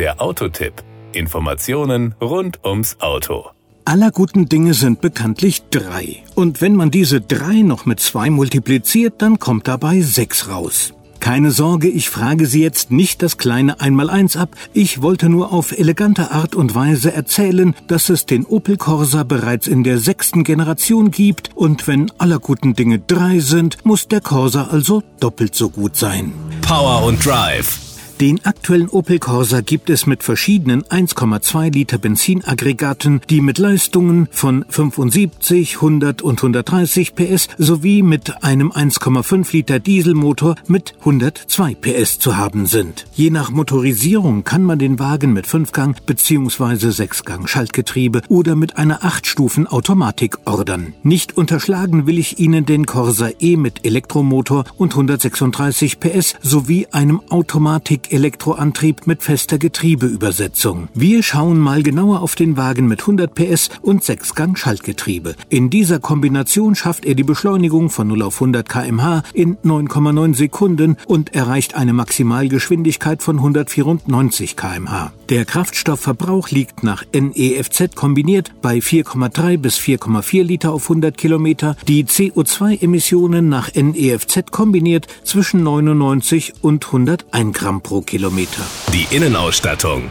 Der Autotipp. Informationen rund ums Auto. Aller guten Dinge sind bekanntlich drei. Und wenn man diese drei noch mit zwei multipliziert, dann kommt dabei sechs raus. Keine Sorge, ich frage Sie jetzt nicht das kleine Einmaleins ab. Ich wollte nur auf elegante Art und Weise erzählen, dass es den Opel Corsa bereits in der sechsten Generation gibt und wenn aller guten Dinge drei sind, muss der Corsa also doppelt so gut sein. Power und Drive. Den aktuellen Opel Corsa gibt es mit verschiedenen 1,2 Liter Benzinaggregaten, die mit Leistungen von 75, 100 und 130 PS sowie mit einem 1,5 Liter Dieselmotor mit 102 PS zu haben sind. Je nach Motorisierung kann man den Wagen mit 5-Gang bzw. 6-Gang Schaltgetriebe oder mit einer 8-Stufen-Automatik ordern. Nicht unterschlagen will ich Ihnen den Corsa E mit Elektromotor und 136 PS sowie einem Automatik Elektroantrieb mit fester Getriebeübersetzung. Wir schauen mal genauer auf den Wagen mit 100 PS und 6-Gang Schaltgetriebe. In dieser Kombination schafft er die Beschleunigung von 0 auf 100 kmh in 9,9 Sekunden und erreicht eine Maximalgeschwindigkeit von 194 kmh. Der Kraftstoffverbrauch liegt nach NEFZ kombiniert bei 4,3 bis 4,4 Liter auf 100 Kilometer, die CO2-Emissionen nach NEFZ kombiniert zwischen 99 und 101 Gramm pro Kilometer. Die Innenausstattung.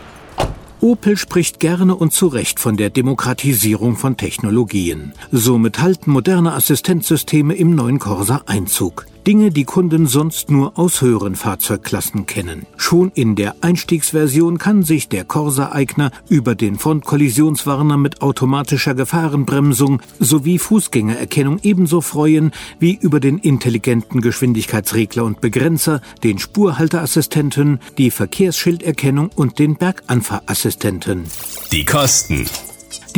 Opel spricht gerne und zu Recht von der Demokratisierung von Technologien. Somit halten moderne Assistenzsysteme im neuen Corsa Einzug. Dinge, die Kunden sonst nur aus höheren Fahrzeugklassen kennen. Schon in der Einstiegsversion kann sich der Corsa-Eigner über den Frontkollisionswarner mit automatischer Gefahrenbremsung sowie Fußgängererkennung ebenso freuen wie über den intelligenten Geschwindigkeitsregler und Begrenzer, den Spurhalteassistenten, die Verkehrsschilderkennung und den Berganfahrassistenten. Die Kosten.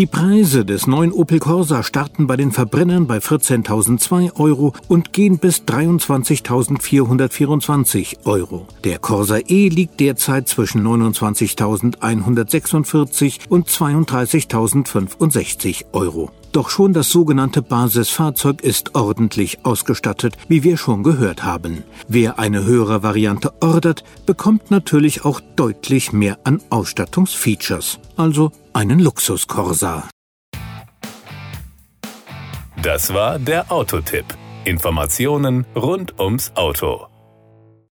Die Preise des neuen Opel Corsa starten bei den Verbrennern bei 14.002 Euro und gehen bis 23.424 Euro. Der Corsa E liegt derzeit zwischen 29.146 und 32.065 Euro. Doch schon das sogenannte Basisfahrzeug ist ordentlich ausgestattet, wie wir schon gehört haben. Wer eine höhere Variante ordert, bekommt natürlich auch deutlich mehr an Ausstattungsfeatures, also einen Luxus-Corsa. Das war der Autotipp. Informationen rund ums Auto.